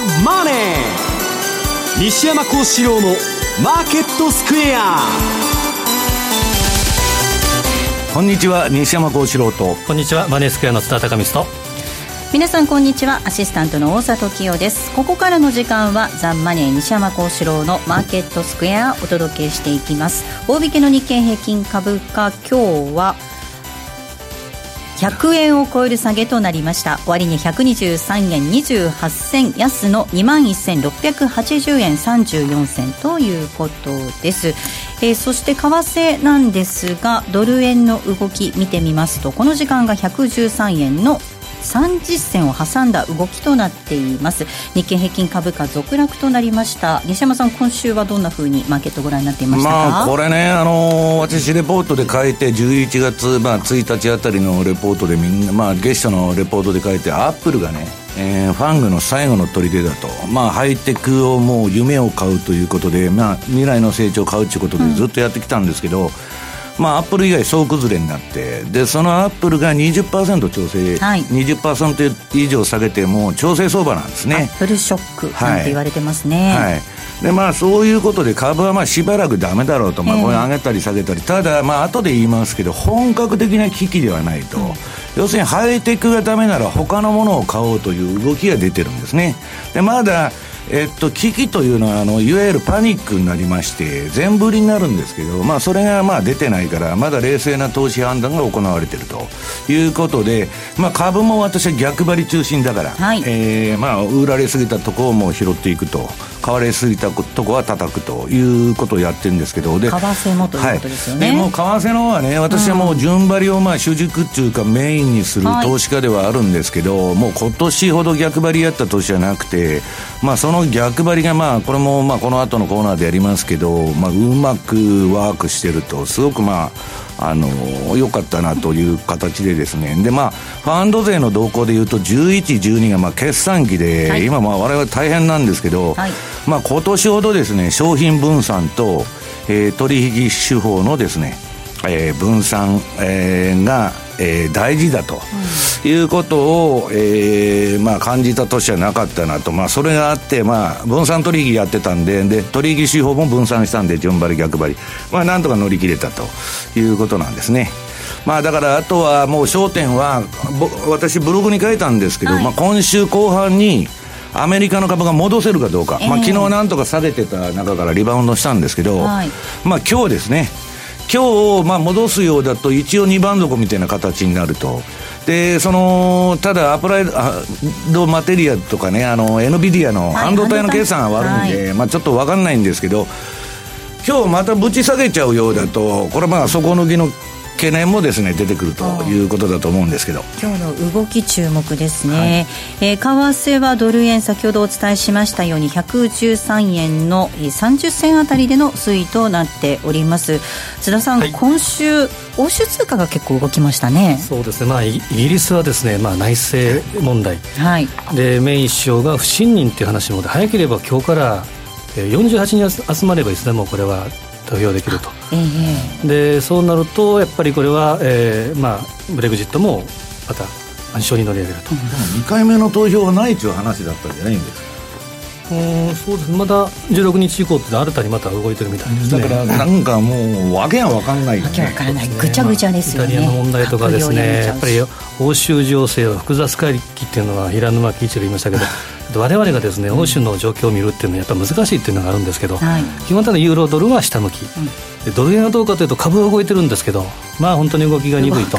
ザ・マネー」西山幸四郎の「マーケットスクエア」こんにちは西山幸四郎と。こんにちはマネースクエアの津田隆光と。皆さんこんにちは。アシスタントの大里清です。ここからの時間はザンマネー西山幸四郎のマーケットスクエアお届けしていきます。大引けの日経平均株価今日は100円を超える下げとなりました。終値123円28銭安の2万1680円34銭ということです、えー、そして為替なんですがドル円の動き見てみますとこの時間が113円の30銭を挟んだ動きとなっています。日経平均株価続落となりました。西山さん今週はどんなふうにマーケットご覧になっていましたまあこれねあのー、私レポートで書いて11月、まあ、1日あたりのレポートでみんな、まあ、月初のレポートで書いてアップルがねえー、ファングの最後の砦だと、まあ、ハイテクをもう夢を買うということで、まあ、未来の成長を買うということでずっとやってきたんですけど、うんまあ、アップル以外総崩れになってでそのアップルが20%調整、はい、20%以上下げても調整相場なんですね。アップルショックなんて言われてますね、はい、はいでまあ、そういうことで株はまあしばらくだめだろうと、まあ、これ上げたり下げたり、ただ、まあ後で言いますけど、本格的な危機ではないと、うん、要するにハイテクがだめなら、他のものを買おうという動きが出てるんですね。でまだえっと、危機というのはあのいわゆるパニックになりまして全振りになるんですけど、まあ、それがまあ出てないからまだ冷静な投資判断が行われていると。いうことで、まあ、株も私は逆張り中心だから、はい、えー、まあ、売られすぎたところも拾っていくと。買われすぎたところは叩くと。いうことをやってるんですけどで為替もということですよね、はい、でも為替の方はね私はもう順張りをまあ主軸っていうかメインにする投資家ではあるんですけど、はい、もう今年ほど逆張りやった年じゃなくて、まあ、その逆張りがまあこれもまあこの後のコーナーでやりますけど、まあ、うまくワークしてるとすごくまああの良かったなという形でですね。でまあファンド税の動向でいうと11、12がまあ決算期で、はい、今まあ我々大変なんですけど、はい、まあ今年ほどですね商品分散と、えー、取引手法のですね、えー、分散、えー、がえー、大事だと、いうことを、えーまあ、感じた年はなかったなと、まあ、それがあって、まあ、分散取引やってたんでで取引手法も分散したんで順張り逆張り、まあ、なんとか乗り切れたと。いうことなんですね。まあ、だからあとはもう焦点は私ブログに書いたんですけど、はい、まあ、今週後半にアメリカの株が戻せるかどうか、えー、まあ、昨日なんとか下げてた中からリバウンドしたんですけど、はい、まあ今日ですね今日、まあ、戻すようだと一応2番底みたいな形になると。でそのただアプライドマテリアとかねあの NVIDIA の半導体の計算が悪いんで、はい、まあ、ちょっと分かんないんですけど今日またぶち下げちゃうようだとこれはまあ底抜きの懸念もですね出てくるということだと思うんですけど。今日の動き注目ですね、はい、えー、為替はドル円先ほどお伝えしましたように113円の30銭あたりでの推移となっております。津田さん、はい、今週欧州通貨が結構動きましたね。そうですね。まあイギリスはですねまあ内政問題、はい、でメイン首相が不信任っていう話もで早ければ今日から48人集まればいつでもこれは投票できると、えー、でそうなるとやっぱりこれは、えーまあ、ブレグジットもまた暗礁に乗り上げると、うん、2回目の投票はないという話だったんじゃないんですか？うんそうですまだ16日以降って新たにまた動いてるみたいですね。だからなんかもうわけが分かんない、わけわからない。ぐちゃぐちゃですよね、イタリアの問題とかですねやっぱり欧州情勢は複雑回帰っていうのは平沼喜一が言いましたけど我々がですね欧州の状況を見るっていうのはやっぱ難しいっていうのがあるんですけど、はい、基本的にユーロドルは下向き、うん、ドル円はどうかというと株は動いてるんですけどまあ本当に動きが鈍いと。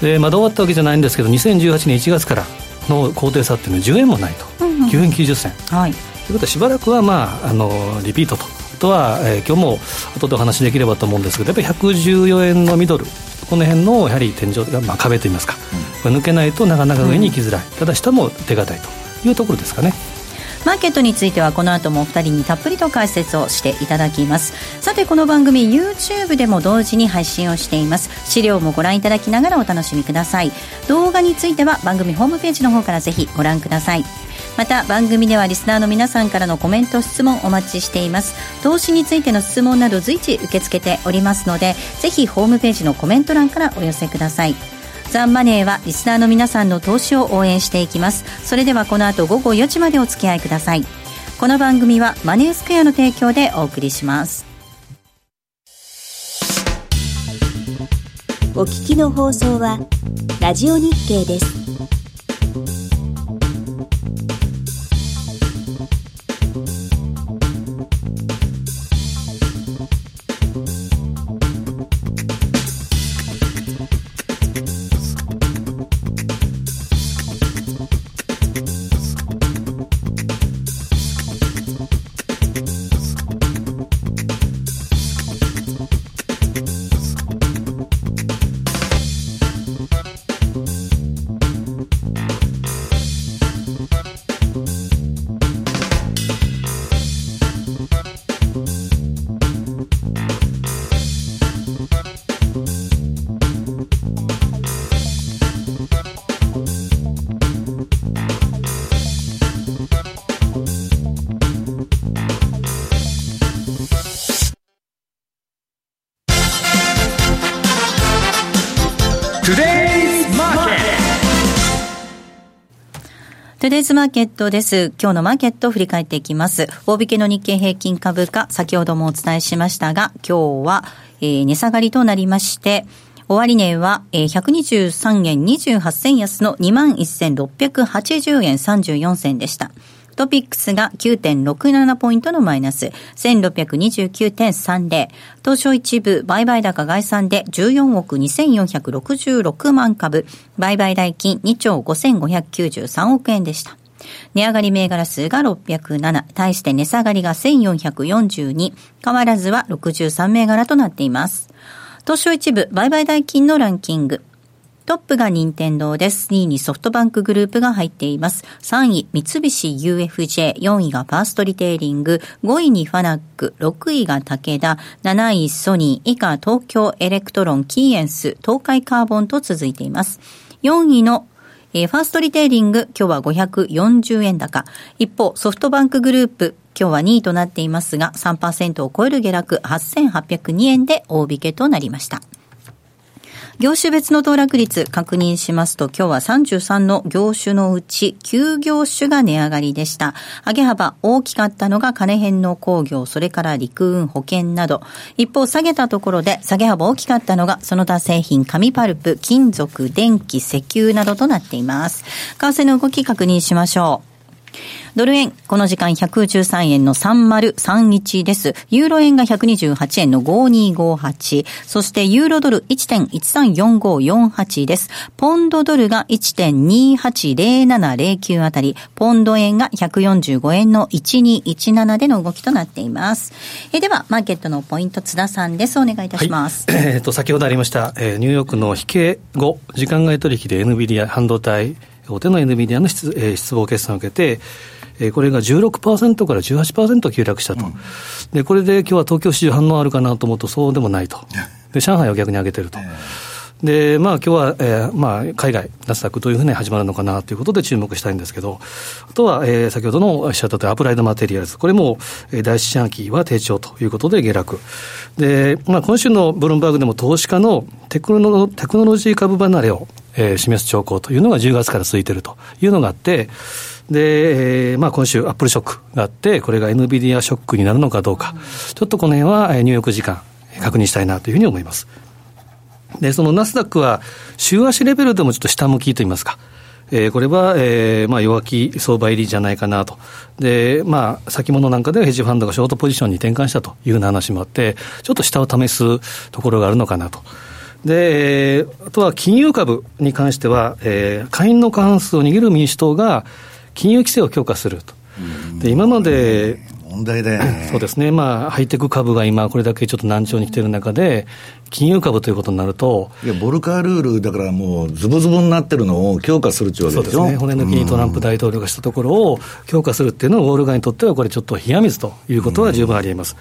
でまだ終わったわけじゃないんですけど2018年1月からの高低差っていうのは10円もないと、うんうん、9円90銭、はい、ということはしばらくはまああのリピートと。とは、えー、今日も後でお話しできればと思うんですけどやっぱり114円のミドル。この辺のやはり天井、まあ、壁といいますか、うん、抜けないとなかなか上に行きづらい、うん、ただ下も手堅いと。いうところですかね。マーケットについてはこの後もお二人にたっぷりと解説をしていただきます。さてこの番組 YouTube でも同時に配信をしています。資料もご覧いただきながらお楽しみください。動画については番組ホームページの方からぜひご覧くださいまた番組ではリスナーの皆さんからのコメント質問お待ちしています。投資についての質問など随時受け付けておりますのでぜひホームページのコメント欄からお寄せください。ザンマネーはリスナーの皆さんの投資を応援していきます。それではこの後午後4時までお付き合いください。この番組はマネースクエアの提供でお送りします。お聞きの放送はラジオ日経です。トゥデイズマーケットです。今日のマーケットを振り返っていきます。大引けの日経平均株価、先ほどもお伝えしましたが、今日は、えー、値下がりとなりまして、終値は、えー、123円28銭安の21,680円34銭でした。トピックスが9.67ポイントのマイナス、1629.30。東証一部、売買高概算で14億2466万株、売買代金2兆5593億円でした。値上がり銘柄数が607、対して値下がりが1442、変わらずは63銘柄となっています。東証一部、売買代金のランキング。トップが任天堂です。2位にソフトバンクグループが入っています。3位、三菱 UFJ、4位がファーストリテイリング、5位にファナック、6位が武田、7位ソニー、以下東京エレクトロン、キーエンス、東海カーボンと続いています。4位の、ファーストリテイリング、今日は540円高。一方、ソフトバンクグループ、今日は2位となっていますが、3%を超える下落、8802円で大引けとなりました。業種別の騰落率確認しますと、今日は33の業種のうち9業種が値上がりでした。上げ幅大きかったのが金編の工業、それから陸運保険など。一方下げたところで下げ幅大きかったのがその他製品、紙パルプ、金属、電気、石油などとなっています。為替の動き確認しましょう。ドル円、この時間113円の3031です。ユーロ円が128円の5258。そしてユーロドル1.134548です。ポンドドルが1.280709あたり、ポンド円が145円の1217での動きとなっています。えでは、マーケットのポイント、津田さんです。お願いいたします。はい、えっ、と、先ほどありました、えー、ニューヨークの引け後、時間外取引で NVIDIA 半導体、大手の NVIDIA の失,、えー、失望決算を受けて、えー、これが16%から18%急落したと、うん、でこれで今日は東京市場反応あるかなと思うと、そうでもないと、で上海は逆に上げてると。で、まあ今日は、えー、まあ海外、ナスダックどういうふうに始まるのかなということで注目したいんですけど、あとは、えー、先ほどのおっしゃったとアプライドマテリアルズ、これも、えー、第一四半期は低調ということで下落。で、まあ今週のブルームバーグでも投資家のテクノロテクノロジー株離れを、えー、示す兆候というのが10月から続いているというのがあって、で、えー、まあ今週アップルショックがあって、これが NVIDIA ショックになるのかどうか、ちょっとこの辺はニューヨーク時間確認したいなというふうに思います。で、そのナスダックは週足レベルでもちょっと下向きといいますか、えー、これは、えーまあ、弱気相場入りじゃないかなと。で、まあ、先物なんかではヘッジファンドがショートポジションに転換したというような話もあって、ちょっと下を試すところがあるのかなと。で、あとは金融株に関しては、えー、会員の過半数を握る民主党が、金融規制を強化すると。で今まで問題だよね。そうですね。まあ、ハイテク株が今、これだけちょっと難聴に来てる中で、金融株ということになると。いや、ボルカールール、だからもう、ズブズブになってるのを強化するっていうわけでしょ？そうですね。骨抜きにトランプ大統領がしたところを強化するっていうのは、ウォール街にとっては、これちょっと冷や水ということは十分ありえます。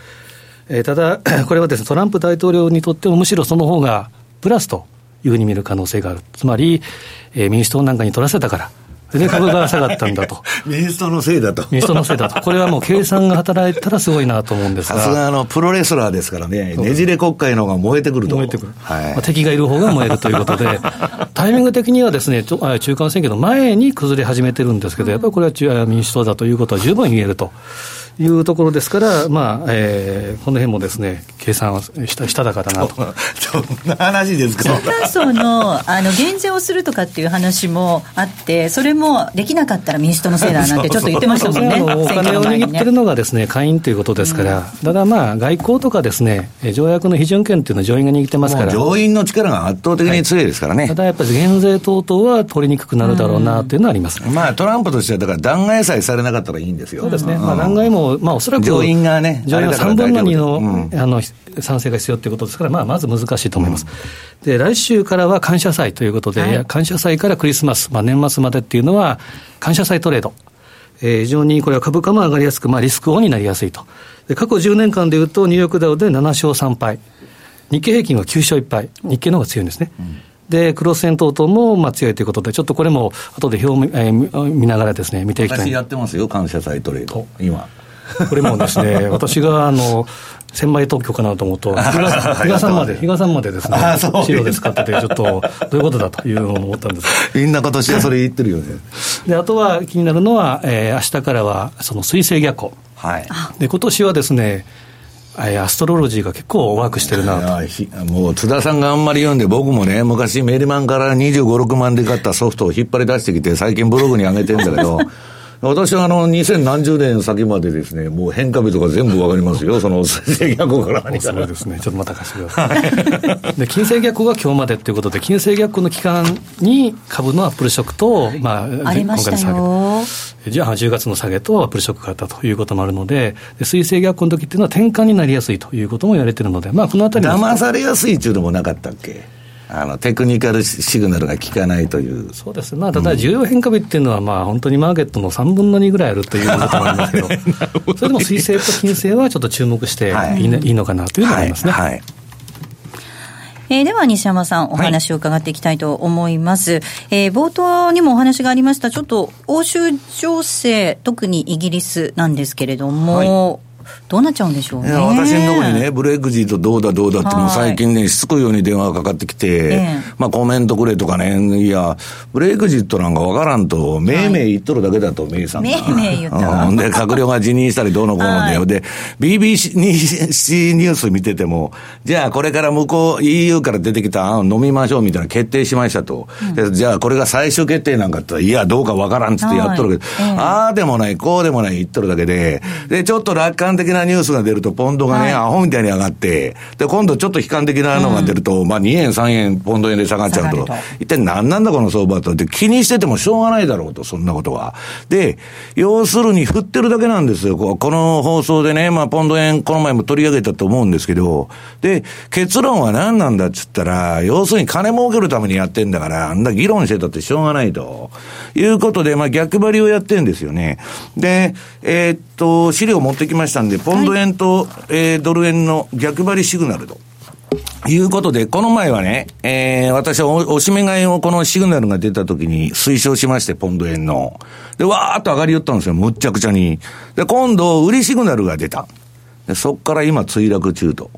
えー、ただ、これはですね、トランプ大統領にとっても、むしろその方がプラスというふうに見る可能性がある。つまり、えー、民主党なんかに取らせたから、で、株が下がったんだと。民主党のせいだと。民主党のせいだと。これはもう計算が働いたらすごいなと思うんですが。さすがあの、プロレスラーですからね、ねじれ国会の方が燃えてくると。燃えてくる。はい。まあ、敵がいる方が燃えるということで、タイミング的にはですね、中間選挙の前に崩れ始めてるんですけど、やっぱりこれは民主党だということは十分言えると。いうところですから、まあえー、この辺もですね計算はしたしただかだなと。どんな話ですか？中間層のあの減税をするとかっていう話もあって、それもできなかったら民主党のせいだなんて、ちょっと言ってましたもんね、お金を握ってるのがですね下院ということですから、うん、ただまあ、外交とかですね、条約の批准権っていうのは上院が握ってますから、上院の力が圧倒的に強いですからね、はい、ただやっぱり減税等々は取りにくくなるだろうなっていうのはあります、うん、まあ、トランプとしては、だから弾劾さえされなかったらいいんですよ。そうですね、うん、まあ、弾劾も、まあ、おそらく上院がね、上院は3分の2の,、うん、あの賛成が必要ということですから、まあ、まず難しいと思います。うん、で、来週からは感謝祭ということで、はい、感謝祭からクリスマス、まあ、年末までっていうのは、感謝祭トレード。えー、非常にこれは株価も上がりやすく、まあ、リスクオンになりやすいと。で過去10年間でいうと、ニューヨークダウで7勝3敗。日経平均は9勝1敗。日経の方が強いんですね。うんで、クロス線等々もまあ強いということで、ちょっとこれも後で表を、えー、見ながらですね、見ていきたい。私やってますよ、感謝祭トレード、今。これもですね、私があの、千倍特許かなと思うと、比嘉さんまで、比嘉さんまでですね、資料で使ってて、ちょっとどういうことだというのを思ったんですみんな今年はそれ言ってるよね。で、あとは気になるのは、えー、明日からは、その水星逆行。はい。で、今年はですね、アストロロジーが結構ワークしてるなと。もう津田さんがあんまり言うんで、僕もね、昔メリマンから25、6万で買ったソフトを引っ張り出してきて、最近ブログに上げてるんだけど、私はあの、2000何十年先までですね、もう変化日とか全部わかりますよ、その、制逆から何から。そうですね。ちょっとまた貸してください。で、金星逆行が今日までっていうことで、金星逆行の期間に株のアップルショックと、まあ、ありましたよ。じゃあ、10月の下げとアップルショックがあったということもあるので、水星逆行の時っていうのは転換になりやすいということも言われてるので、まあ、このあたり騙されやすいっていうのもなかったっけ？あのテクニカルシグナルが効かないという。そうです、まあ、ただ、重要変化日っていうのは、まあ、本当にマーケットの3分の2ぐらいあるということと思いますけ ど、それでも水星と金星はちょっと注目していい,、はい、いいのかなというのがありますね。はい、はい。えー、では西山さん、お話を伺っていきたいと思います、はい、えー、冒頭にもお話がありました、ちょっと欧州情勢、特にイギリスなんですけれども、どうなっちゃうんでしょうね。私のところにね、ブレグジットどうだどうだって、もう最近ね、しつこいように電話がかかってきて、えー、まあコメントくれとかね、いや、ブレグジットなんかわからんと、めいめい言っとるだけだと、メイさんが。めいめい言った。うん、で、閣僚が辞任したりどうのこうので、はい、で、BBC ニュース見てても、じゃあこれから向こう EU から出てきた案飲みましょうみたいな決定しましたと。うん、じゃあこれが最終決定なんかっていや、どうかわからんっつってやっとるけど、はい、ああでもない、こうでもない言っとるだけで、で、ちょっと楽観的なニュースが出ると、ポンドがね、はい、アホみたいに上がって、で、今度ちょっと悲観的なのが出ると、うん、まあ2円、3円、ポンド円で下がっちゃうと、と一体何なんだこの相場とって気にしててもしょうがないだろうと、そんなことは。で、要するに振ってるだけなんですよ。この放送でね、まあポンド円、この前も取り上げたと思うんですけど、で、結論は何なんだっつったら、要するに金儲けるためにやってんだから、あんな議論してたってしょうがないと。いうことで、まあ逆張りをやってんですよね。で、えー、っと、資料持ってきましたんで、ポンド円と、はい、えー、ドル円の逆張りシグナルと。いうことで、この前はね、えー、私はおしめ買いをこのシグナルが出た時に推奨しまして、ポンド円の。で、わーっと上がり寄ったんですよ、むっちゃくちゃに。で、今度、売りシグナルが出た。で、そっから今、墜落中と。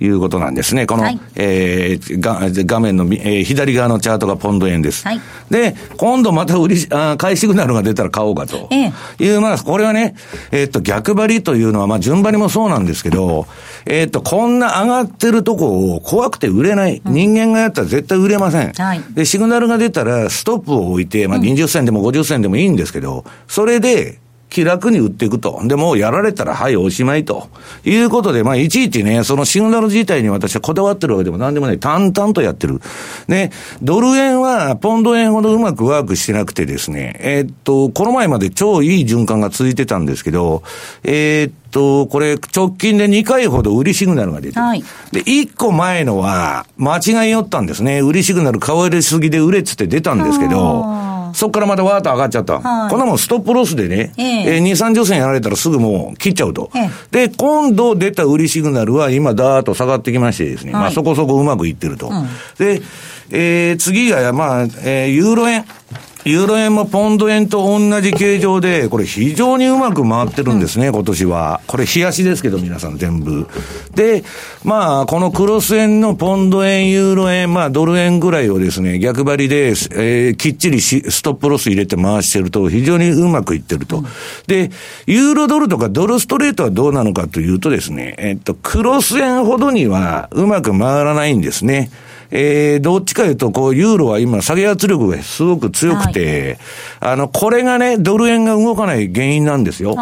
いうことなんですね。この、はい、えー、が画面の、えー、左側のチャートがポンド円です。はい、で、今度また売り、あ買いシグナルが出たら買おうかと。ええ、いう、まあ、これはね、えー、っと、逆張りというのは、まあ、順張りもそうなんですけど、えー、っと、こんな上がってるとこを怖くて売れない。うん、人間がやったら絶対売れません。はい、で、シグナルが出たら、ストップを置いて、まあ、20銭でも50銭でもいいんですけど、それで、気楽に売っていくと。で、もやられたら、はい、おしまいと。いうことで、まあ、いちいちね、そのシグナル自体に私はこだわってるわけでも何でもない。淡々とやってる。ね、ドル円は、ポンド円ほどうまくワークしてなくてですね、えー、っと、この前まで超いい循環が続いてたんですけど、えー、っと、これ、直近で2回ほど売りシグナルが出てはい、で、1個前のは、間違いよったんですね。売りシグナル買われすぎで売れっつって出たんですけど、そこからまたわーっと上がっちゃった。はい、こんなもんストップロスでね、えー、えー、2、30銭やられたらすぐもう切っちゃうと。えー、で、今度出た売りシグナルは今ダーッと下がってきましてですね、はい、まあそこそこうまくいってると。うん、で、えー、次が、まあ、えー、ユーロ円。ユーロ円もポンド円と同じ形状で、これ非常にうまく回ってるんですね、今年は。これ、冷やしですけど、皆さん全部。で、まあ、このクロス円のポンド円、ユーロ円、まあ、ドル円ぐらいをですね、逆張りで、えー、きっちりストップロス入れて回してると、非常にうまくいってると。で、ユーロドルとかドルストレートはどうなのかというとですね、えっと、クロス円ほどにはうまく回らないんですね。えー、どっちかいうと、こう、ユーロは今、下げ圧力がすごく強くて、はい、あの、これがね、ドル円が動かない原因なんですよ。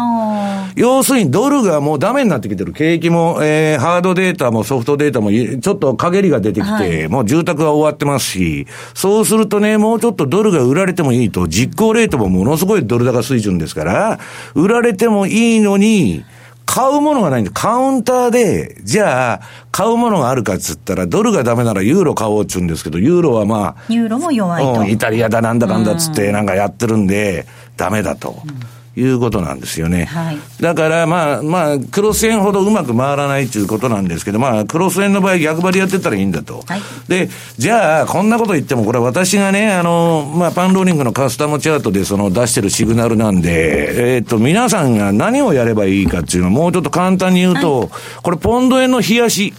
要するに、ドルがもうダメになってきてる。景気も、えー、ハードデータもソフトデータも、ちょっと陰りが出てきて、はい、もう住宅が終わってますし、そうするとね、もうちょっとドルが売られてもいいと、実行レートもものすごいドル高水準ですから、売られてもいいのに、買うものがないんで、カウンターで、じゃあ、買うものがあるかっつったら、ドルがダメならユーロ買おうっちゅうんですけど、ユーロはまあ、ユーロも弱いと。イタリアだなんだかんだっつって、なんかやってるんで、ダメだと。うんいうことなんですよね。はい、だから、まあ、まあ、クロス円ほどうまく回らないということなんですけど、まあ、クロス円の場合逆張りやってたらいいんだと。はい、で、じゃあ、こんなこと言っても、これ私がね、あの、まあ、パンローニングのカスタムチャートでその出してるシグナルなんで、えっ、ー、と、皆さんが何をやればいいかっていうのをもうちょっと簡単に言うと、はい、これポンド円の日足。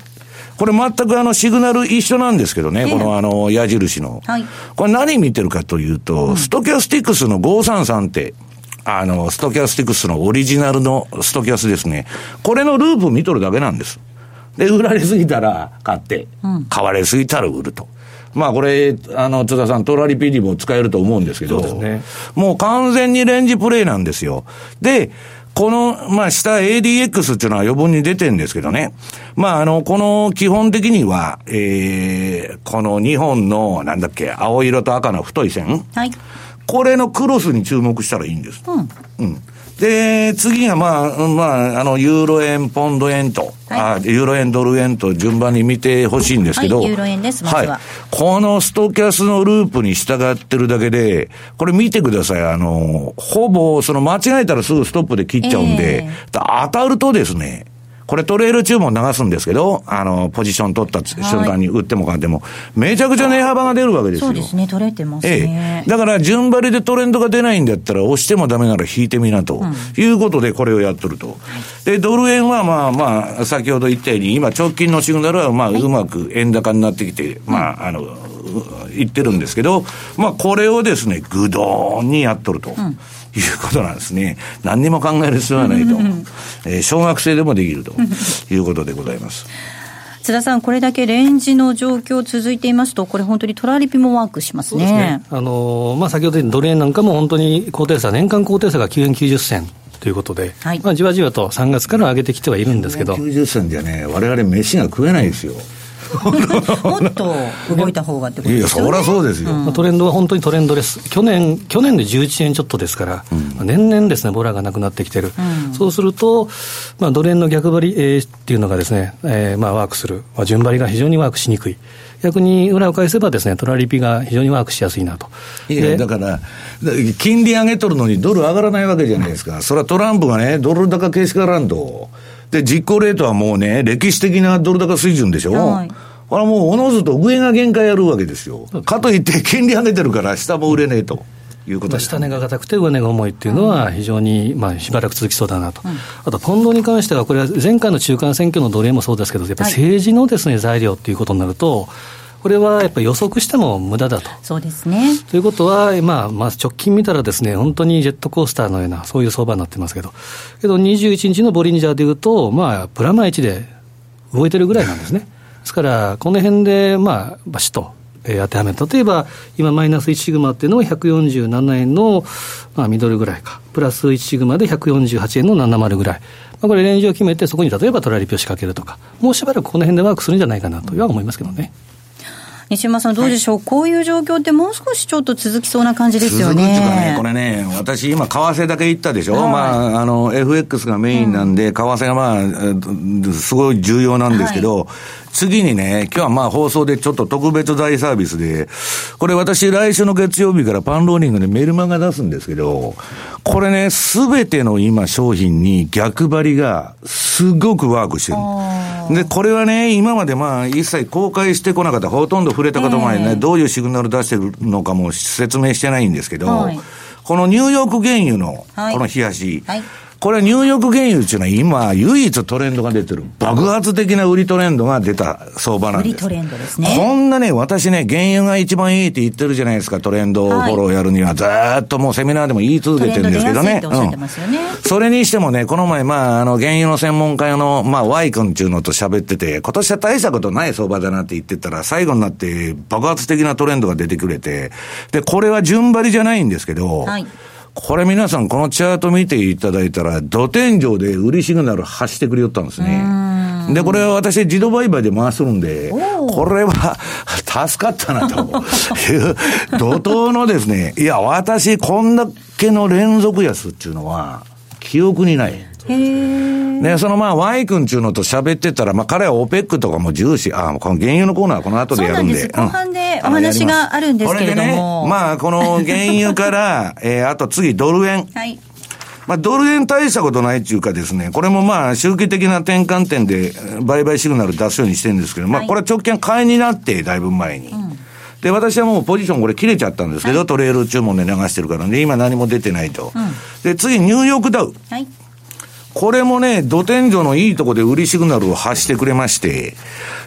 これ全くあのシグナル一緒なんですけどね、えー、このあの矢印の。はい、これ何見てるかというと、うん、ストキャスティクスの533って、あの、ストキャスティクスのオリジナルのストキャスですね。これのループ見とるだけなんです。で、売られすぎたら買って、買われすぎたら売ると。まあこれ、あの、津田さん、トラリピでも使えると思うんですけど、ね、もう完全にレンジプレイなんですよ。で、この、まあ、下 ADX っていうのは余分に出てるんですけどね。まあ、あの、この基本的には、えー、この2本の、なんだっけ、青色と赤の太い線。はい。これのクロスに注目したらいいんです。うん。うん。で、次がまあ、まあ、あの、ユーロ円、ポンド円と、はい、あユーロ円、ドル円と順番に見てほしいんですけど、はい、ユーロ円です、まずは、はい。このストキャスのループに従ってるだけで、これ見てください。あの、ほぼ、その間違えたらすぐストップで切っちゃうんで、えー、当たるとですね、これトレール注文流すんですけど、あの、ポジション取った瞬間に売っても買っても、めちゃくちゃ値幅が出るわけですよ。そうですね、取れてますね。ええ。だから、順張りでトレンドが出ないんだったら、押してもダメなら引いてみなと、いうことでこれをやっとると。で、ドル円はまあまあ、先ほど言ったように、今直近のシグナルはまあ、うまく円高になってきて、まあ、あの、言ってるんですけど、まあ、これをですね、ぐどーんにやっとると。うんいうことなんですね。何にも考える必要はないと。えー、小学生でもできるということでございます。津田さん、これだけレンジの状況続いていますと、これ、本当にトラリピもワークしますね。すねあのまあ、先ほど言ったドル円なんかも本当に高低差、年間高低差が9円90銭。ということで、はい、まあ、じわじわと3月から上げてきてはいるんですけど。90銭じゃね、われわれ飯が食えないですよ。もっと動いた方がってことですよ、ね、いや、そりゃそうですよ、うん、トレンドは本当にトレンドです、去年去年で11円ちょっとですから、うん、年々ですね、ボラがなくなってきてる、うん、そうすると、まあ、ドル円の逆張り、えー、っていうのがですね、えーまあ、ワークする、まあ、順張りが非常にワークしにくい。逆に裏を返せばですね、トラリピが非常にワークしやすいなと。いや、だから、金利上げとるのにドル上がらないわけじゃないですか。それはトランプがね、ドル高けしからんと。で、実行レートはもうね、歴史的なドル高水準でしょ。はいこれはもうおのずと上が限界やるわけですよ。かといって金利上げてるから下も売れねえと。いうこと下値が硬くて上値が重いっていうのは、非常に、まあ、しばらく続きそうだなと、うん、あと、ポンドに関しては、これは前回の中間選挙の奴隷もそうですけど、やっぱり政治のです、ね、材料っていうことになると、これはやっぱり予測しても無駄だと。そうですね。ということは、まあ、まあ、直近見たらですね、本当にジェットコースターのような、そういう相場になってますけど、けど21日のボリンジャーでいうと、まあ、プラマイ1で動いてるぐらいなんですね。ですから、この辺で、まあ、バシッと、えー、当てはめる。例えば、今、マイナス1シグマっていうのは147円の、まあ、ミドルぐらいか。プラス1シグマで148円の70ぐらい。まあ、これ、レンジを決めて、そこに例えばトラリピを仕掛けるとか、もうしばらくこの辺でワークするんじゃないかなとは思いますけどね。西山さん、どうでしょう、はい、こういう状況ってもう少しちょっと続きそうな感じですよね。ねこれね、私、今、為替だけ言ったでしょ、はい、まあ、あの、FX がメインなんで、為替がまあ、すごい重要なんですけど、はい。次にね、今日はまあ放送でちょっと特別大サービスで、これ私来週の月曜日からパンローニングでメルマガ出すんですけど、これね、すべての今商品に逆張りがすごくワークしてる。で、これはね、今までまあ、一切公開してこなかった、ほとんど触れたこと前ね、えー、どういうシグナル出してるのかも説明してないんですけど、はい、このニューヨーク原油の、この冷やし、はいはいこれニューヨーク原油っていうのは今、唯一トレンドが出てる、爆発的な売りトレンドが出た相場なんです。売りトレンドですね。こんなね、私ね、原油が一番いいって言ってるじゃないですか、トレンドフォローやるには、ずっともうセミナーでも言い続けてるんですけどね。うん。それにしてもね、この前、まあ、あの、原油の専門家の、まあ、Y 君っていうのと喋ってて、今年は大したことない相場だなって言ってたら、最後になって爆発的なトレンドが出てくれて、で、これは順張りじゃないんですけど、はいこれ皆さんこのチャート見ていただいたら、土天井で売りシグナル発してくれよったんですね。で、これは私自動売買で回するんで、これは助かったなという、怒涛のですね、いや、私こんだけの連続安っていうのは、記憶にない。で、そのまあ、Y 君っていうのと喋ってたら、まあ、彼は OPEC とかも重視、あこの原油のコーナーはこの後でやるんで。そうなんです。後半でお話があるんですけれども。ね、まあ、この原油から、えー、あと次、ドル円。はい。まあ、ドル円大したことないっていうかですね、これもまあ、周期的な転換点で売買シグナル出すようにしてるんですけど、まあ、これは直近買いになって、だいぶ前に。うんで、私はもうポジションこれ切れちゃったんですけど、はい、トレール注文で流してるからね、今何も出てないと。うん、で、次、ニューヨークダウ。はい。これもね、土天井のいいとこで売りシグナルを発してくれまして、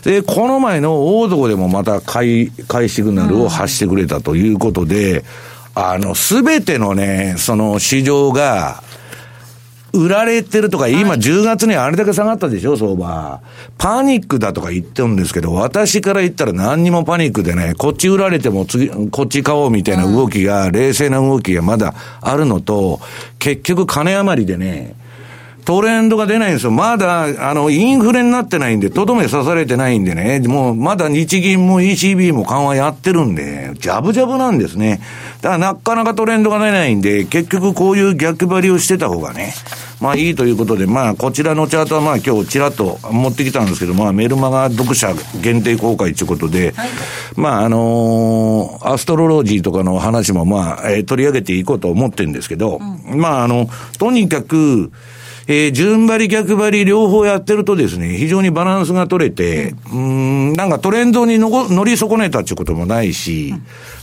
で、この前の大底でもまた買い、買いシグナルを発してくれたということで、あの、すべてのね、その市場が、売られてるとか、今10月にあれだけ下がったでしょ、相場。パニックだとか言ってるんですけど、私から言ったら何にもパニックでね、こっち売られても次、こっち買おうみたいな動きが、冷静な動きがまだあるのと、結局金余りでね、トレンドが出ないんですよ。まだ、あの、インフレになってないんで、とどめ刺されてないんでね、もう、まだ日銀も ECB も緩和やってるんで、ジャブジャブなんですね。だからなかなかトレンドが出ないんで、結局こういう逆張りをしてた方がね、まあいいということで、まあこちらのチャートはまあ今日ちらっと持ってきたんですけど、まあメルマガ読者限定公開ということで、はい、まああのー、アストロロジーとかの話もまあ、えー、取り上げていこうと思ってるんですけど、うん、まああの、とにかく、えー、順張り逆張り両方やってるとですね、非常にバランスが取れて、うん、なんかトレンドにの乗り損ねたっていうこともないし、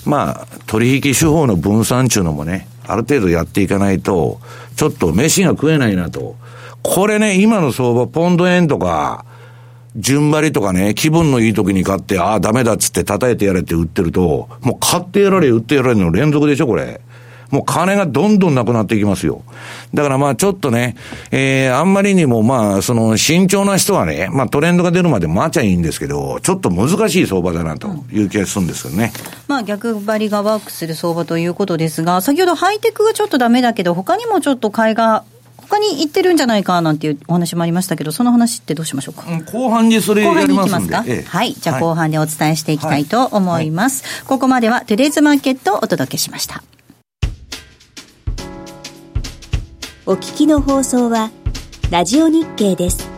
まあ、取引手法の分散っていうのもね、ある程度やっていかないと、ちょっと飯が食えないなと。これね、今の相場、ポンド円とか、順張りとかね、気分のいい時に買って、ああ、ダメだっつって叩いてやれって売ってると、もう買ってやられ、売ってやられの連続でしょ、これ。もう金がどんどんなくなっていきますよ。だからまあちょっとね、えー、あんまりにもまあ、その慎重な人はね、まあトレンドが出るまで待ちゃいいんですけど、ちょっと難しい相場だなという気がするんですよね。うん、まあ逆張りがワークする相場ということですが、先ほどハイテクがちょっとダメだけど、他にもちょっと買いが他に行ってるんじゃないかなんていうお話もありましたけど、その話ってどうしましょうか？後半にそれやりますんで。か、ええ、はい。じゃあ後半でお伝えしていきたいと思います。はいはい、ここまではトゥデイズマーケットをお届けしました。お聞きの放送は、ラジオ日経です。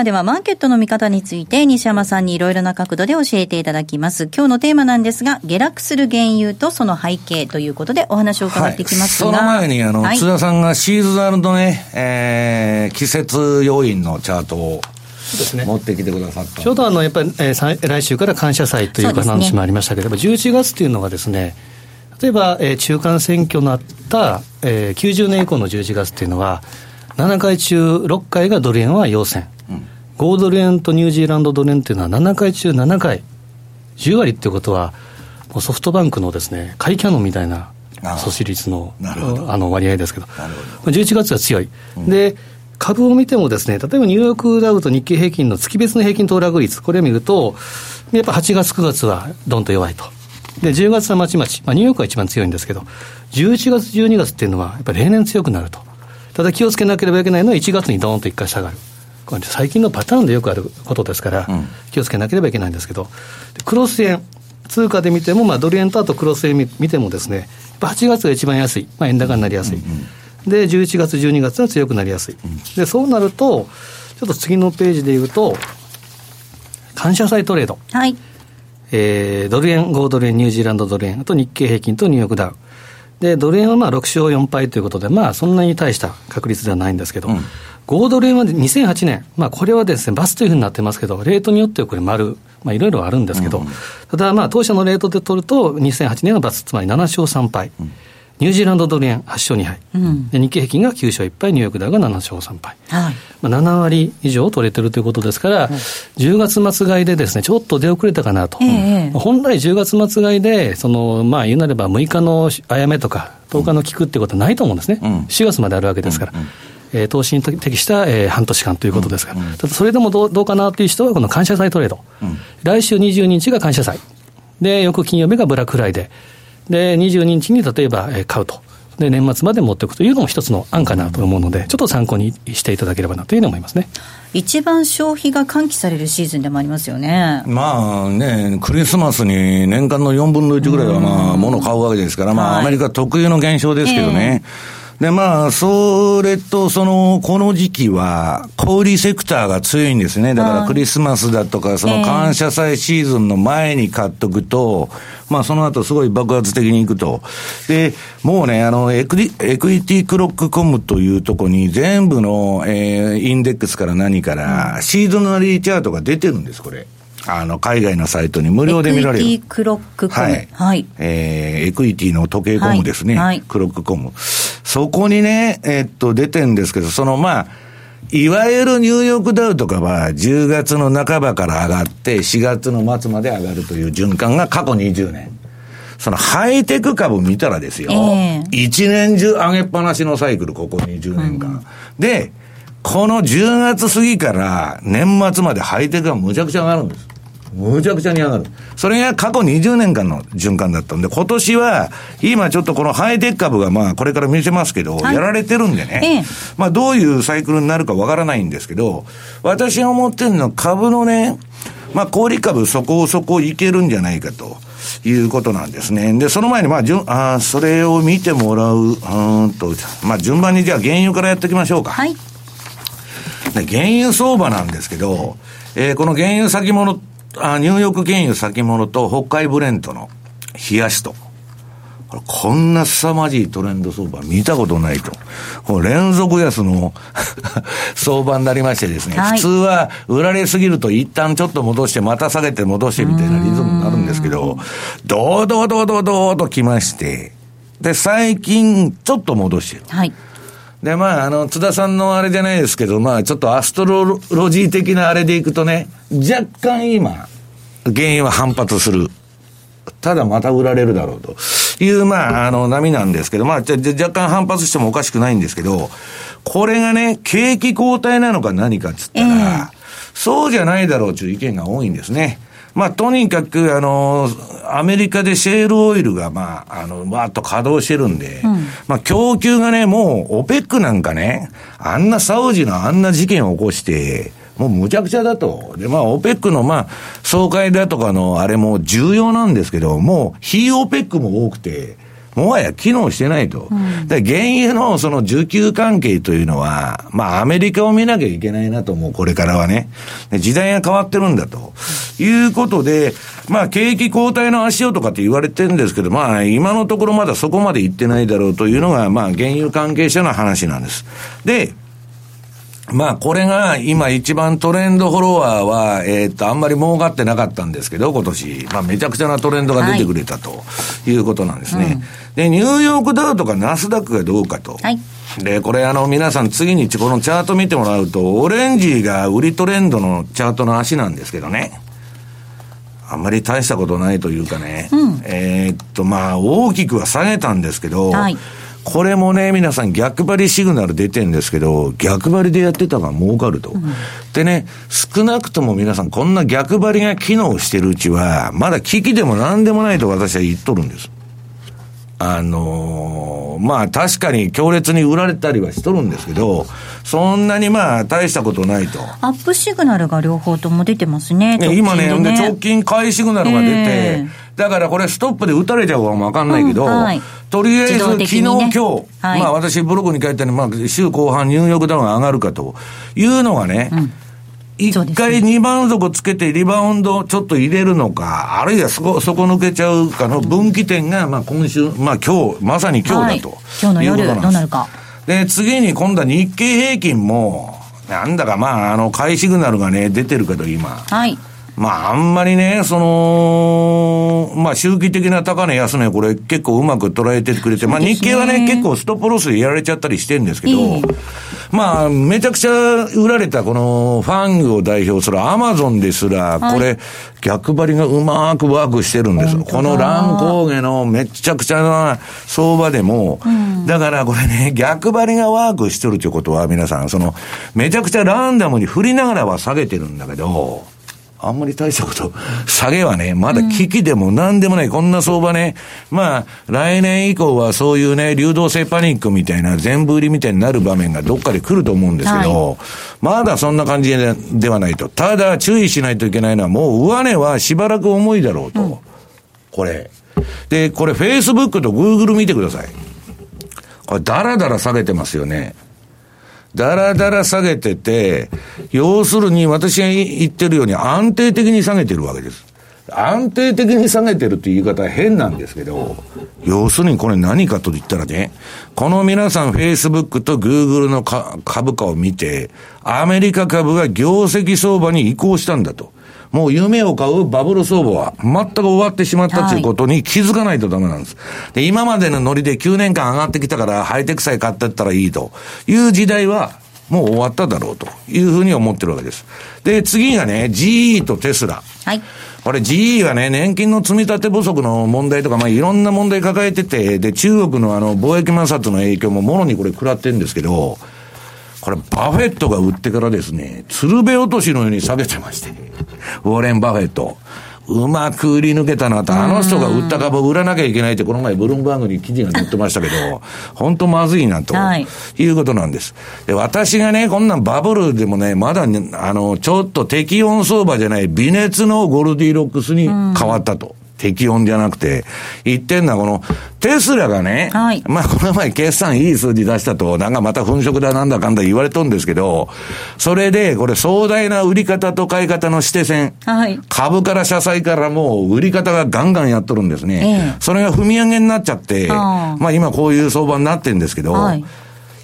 ナーではマーケットの見方について西山さんにいろいろな角度で教えていただきます。今日のテーマなんですが、下落する原油とその背景ということでお話を伺っていきますが、はい、その前にあの、はい、津田さんがシーズナルのね、えー、季節要因のチャートをですね、持ってきてくださった。ちょうどあのやっぱり、えー、来週から感謝祭という話もありましたけれども、ね、11月っていうのがですね、例えば、えー、中間選挙のあった、えー、90年以降の11月っていうのは、7回中6回がドル円は陽線、うん、5ドル円とニュージーランドドル円っていうのは7回中7回、10割っていうことは、もうソフトバンクのですね、買いキャノンみたいな阻止率のあの割合ですけど、ど11月は強い。うん、で株を見てもですね、例えばニューヨークダウと日経平均の月別の平均騰落率、これを見ると、やっぱ8月、9月はどんと弱いと。で、10月はまちまち、まあ、ニューヨークは一番強いんですけど、11月、12月っていうのは、やっぱり例年強くなると。ただ気をつけなければいけないのは、1月にどーんと1回下がる。これ最近のパターンでよくあることですから、うん、気をつけなければいけないんですけど、クロス円、通貨で見ても、まあ、ドル円とあとクロス円見てもですね、やっぱ8月が一番安い、まあ、円高になりやすい。うんうんで、11月、12月は強くなりやすい。で、そうなると、ちょっと次のページで言うと、感謝祭トレード。はい。えー、ドル円、5ドル円、ニュージーランドドル円、あと日経平均とニューヨークダウ。で、ドル円はまあ6勝4敗ということで、まあそんなに大した確率ではないんですけど、うん、5ドル円は2008年、まあこれはですね、バスというふうになってますけど、レートによってはこれ丸、まあいろいろあるんですけど、うん、ただまあ当社のレートで取ると、2008年はバス、つまり7勝3敗。うん。ニュージーランドドル円8勝2敗、うん、で日経平均が9勝1敗、ニューヨークダウが7勝3敗、はい。まあ、7割以上取れてるということですから、うん、10月末買いでですね、ちょっと出遅れたかなと、えー、本来10月末買いで、そのまあ言うなれば6日のあやめとか、10日の効くってことはないと思うんですね、うん、4月まであるわけですから。うんうんえー、投資に適した、えー、半年間ということですから、うんうん、ただそれでもどうどうかなという人は、この感謝祭トレード、うん、来週22日が感謝祭、で、翌金曜日がブラックフライデー。で、22日に例えば、えー、買うと。で、年末まで持っていくというのも一つの案かなと思うので、ちょっと参考にしていただければなというふうに思いますね。一番消費が喚起されるシーズンでもありますよね。まあね、クリスマスに年間の4分の1ぐらいはまあ、物を買うわけですから、まあ、アメリカ特有の現象ですけどね。えーで、まあ、それと、その、この時期は、小売セクターが強いんですね。だからクリスマスだとか、その感謝祭シーズンの前に買っとくと、まあ、その後すごい爆発的にいくと。で、もうね、あの、エクリ Equity Clock コムというとこに全部の、えー、インデックスから何から、シーズナリーチャートが出てるんです、これ。あの、海外のサイトに無料で見られる。エクイティクロックコム。はい。はい、えー、 equity の時計コムですね。はい。クロックコム。そこにね、えー、っと、出てんですけど、その、まあ、いわゆるニューヨークダウとかは、10月の半ばから上がって、4月の末まで上がるという循環が過去20年。そのハイテク株見たらですよ、えー、一年中上げっぱなしのサイクル、ここ20年間。うん、で、この10月過ぎから年末までハイテクがむちゃくちゃ上がるんです。むちゃくちゃに上がる。それが過去20年間の循環だったんで、今年は、今ちょっとこのハイテク株がまあこれから見せますけど、はい、やられてるんでね、ええ、まあどういうサイクルになるかわからないんですけど、私が思ってるのは株のね、まあ小売株そこそこいけるんじゃないかと。いうことなんですね。で、その前に、まあ、じゅあそれを見てもらう、うんと、まあ、順番にじゃあ原油からやっていきましょうか。はい。で原油相場なんですけど、えー、この原油先物あニューヨーク原油先物と北海ブレントの冷やしと。こんな凄まじいトレンド相場見たことないと。こ連続安の 相場になりましてですね、はい、普通は売られすぎると一旦ちょっと戻してまた下げて戻してみたいなリズムになるんですけど、どうどうどうどうどうと来まして、で、最近ちょっと戻してる。はい。で、まあ、あの、津田さんのあれじゃないですけど、まあ、ちょっとアストロロジー的なあれでいくとね、若干今、原因は反発する。ただまた売られるだろうという、まあ、あの、波なんですけど、まあ、じゃ、若干反発してもおかしくないんですけど、これがね、景気後退なのか何かっつったら、えー、そうじゃないだろうという意見が多いんですね。まあ、とにかく、あの、アメリカでシェールオイルが、まあ、あの、わーっと稼働してるんで、うん、まあ、供給がね、もう、オペックなんかね、あんなサウジのあんな事件を起こして、もうむちゃくちゃだと。で、まあ、オペックの、まあ、総会だとかのあれも重要なんですけど、もう、非オペックも多くて、もはや機能してないと。うん、で原油のその需給関係というのは、まあアメリカを見なきゃいけないなと思う、これからはね。時代が変わってるんだと。いうことで、まあ景気後退の足音とかって言われてるんですけど、まあ今のところまだそこまで行ってないだろうというのが、まあ原油関係者の話なんです。で、まあ、これが今一番トレンドフォロワーは、えー、っと、あんまり儲かってなかったんですけど、今年。まあ、めちゃくちゃなトレンドが出てくれたということなんですね。はいうん、で、ニューヨークダウとかナスダックがどうかと。はい。で、これあの、皆さん次にこのチャート見てもらうと、オレンジが売りトレンドのチャートの足なんですけどね。あんまり大したことないというかね。うん、えっと、まあ、大きくは下げたんですけど、はいこれもね、皆さん逆張りシグナル出てんですけど、逆張りでやってたが儲かると。うん、でね、少なくとも皆さんこんな逆張りが機能してるうちは、まだ危機でも何でもないと私は言っとるんです。あのー、まあ確かに強烈に売られたりはしとるんですけど、そんなにまあ大したことないと。アップシグナルが両方とも出てますね。ね今ね、直近買いシグナルが出て、えー、だからこれストップで打たれちゃうかもわかんないけど、うんはい、とりあえず、昨日、今日、はい、まあ私ブログに書いたように、まあ週後半ニューヨークダウン上がるかというのがね、うん一回2番底つけてリバウンドちょっと入れるのか、あるいはそこ、そこ抜けちゃうかの分岐点が、まあ今週、まあ今日、まさに今日だと、はい。今日の夜、どうなるか。で、次に今度は日経平均も、なんだかまあ、あの、買いシグナルがね、出てるけど今。はい。まあ、あんまりね、その、まあ、周期的な高値安値、これ結構うまく捉えてくれて、ね、まあ、日経はね、結構ストップロスやられちゃったりしてるんですけど、まあ、めちゃくちゃ売られたこのファングを代表するアマゾンですら、これ、逆張りがうまくワークしてるんです。よ。この乱高下のめちゃくちゃな相場でも、うん、だからこれね、逆張りがワークしてるということは皆さん、その、めちゃくちゃランダムに振りながらは下げてるんだけど、あんまり大したこと、下げはね、まだ危機でも何でもない、こんな相場ね、まあ、来年以降はそういうね、流動性パニックみたいな、全部売りみたいになる場面がどっかで来ると思うんですけど、はい、まだそんな感じでではないと。ただ、注意しないといけないのは、もう上値はしばらく重いだろうと。うん、これ。で、これ、Facebook と Google 見てください。これ、だらだら下げてますよね。だらだら下げてて、要するに私が言ってるように安定的に下げてるわけです。安定的に下げてるって言い方は変なんですけど、要するにこれ何かと言ったらね、この皆さん Facebook と Google の株価を見て、アメリカ株が業績相場に移行したんだと。もう夢を買うバブル相場は全く終わってしまったということに気づかないとダメなんです。で、今までのノリで9年間上がってきたからハイテクさえ買ってったらいいという時代はもう終わっただろうというふうに思ってるわけです。で、次がね、GE とテスラ。はい。これ GE はね、年金の積み立て不足の問題とか、まあいろんな問題抱えてて、で、中国のあの貿易摩擦の影響ももろにこれ食らってるんですけど、これ、バフェットが売ってからですね、鶴瓶落としのように下げてまして、ウォーレン・バフェット。うまく売り抜けたなと、あの人が売った株を売らなきゃいけないって、この前、ブルームバーグに記事が載ってましたけど、本当まずいなと、い、うことなんです。で、私がね、こんなんバブルでもね、まだ、ね、あの、ちょっと適温相場じゃない、微熱のゴルディロックスに変わったと。適温じゃなくて、言ってんのはこの、テスラがね、はい、まあこの前決算いい数字出したと、なんかまた粉飾だなんだかんだ言われとんですけど、それでこれ壮大な売り方と買い方の指定線、はい、株から社債からもう売り方がガンガンやっとるんですね。えー、それが踏み上げになっちゃって、あまあ今こういう相場になってんですけど、はい。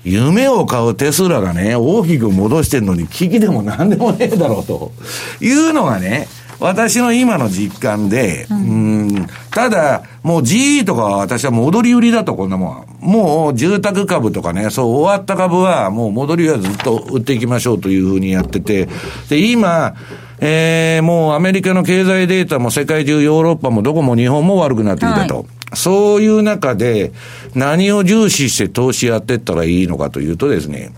夢を買うテスラがね、大きく戻してんのに危機でも何でもねえだろうというのがね、私の今の実感で、うん、ただ、もう GE とかは私は戻り売りだと、こんなもんは。もう住宅株とかね、そう終わった株はもう戻りはずっと売っていきましょうというふうにやってて、で、今、えー、もうアメリカの経済データも世界中ヨーロッパもどこも日本も悪くなってきたと。はいそういう中で何を重視して投資やっていったらいいのかというとですね、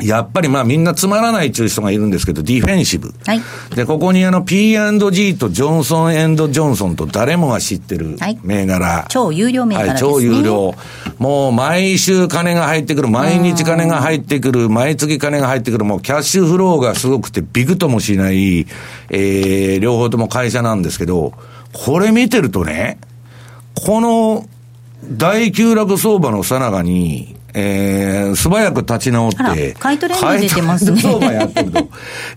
やっぱりまあみんなつまらないっていう人がいるんですけど、ディフェンシブ。はい。で、ここにあの P&G とジョンソンジョンソンと誰もが知ってる銘柄。はい、超有料銘柄ですね。はい、超有料。もう毎週金が入ってくる、毎日金が入ってくる、毎月金が入ってくる、もうキャッシュフローがすごくてビクともしない、えー、両方とも会社なんですけど、これ見てるとね、この大急落相場のさなかに、えー、素早く立ち直って、買い取れ出てますね。相場やってると。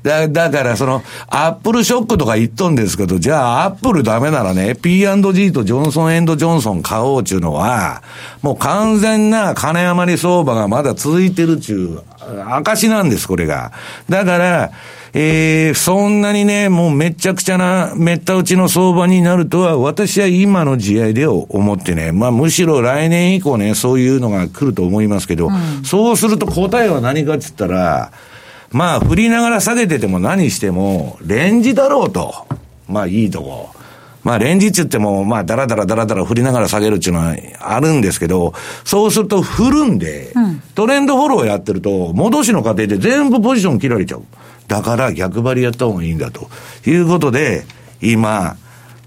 だだから、その、アップルショックとか言っとんですけど、じゃあ、アップルダメならね、P&G とジョンソンジョンソン買おうっていうのは、もう完全な金余り相場がまだ続いてるっていう証なんです、これが。だから、えー、そんなにね、もうめちゃくちゃな、めった打ちの相場になるとは、私は今の時代で思ってね、まあむしろ来年以降ね、そういうのが来ると思いますけど、うん、そうすると答えは何かって言ったら、まあ振りながら下げてても何しても、レンジだろうと。まあいいとこ。まあ、レンジって言っても、まあ、だらだらだらだら振りながら下げるっていうのはあるんですけど、そうすると振るんで、うん、トレンドフォローやってると、戻しの過程で全部ポジション切られちゃう。だから逆張りやった方がいいんだということで、今、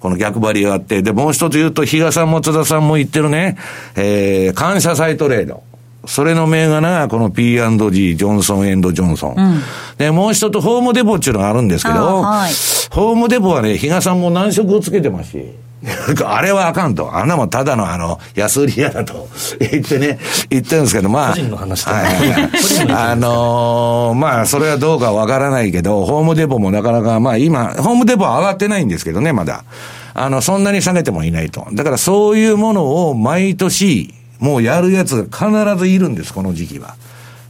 この逆張りがあって、で、もう一つ言うと、比嘉さんも津田さんも言ってるね、えー、感謝祭トレード。それの銘柄がこの P&G、ジョンソンジョンソン。うん、で、もう一つホームデポっていうのがあるんですけど、はい、ホームデポはね、比嘉さんも難色をつけてますし、あれはあかんと。あんなもんただのあの、安売り屋だと 言ってね、言ってるんですけど、まあ。個人の話はい、あのー、まあ、それはどうかわからないけど、ホームデポもなかなか、まあ今、ホームデポは上がってないんですけどね、まだ。あの、そんなに下げてもいないと。だからそういうものを毎年、もうやるやつが必ずいるんです、この時期は。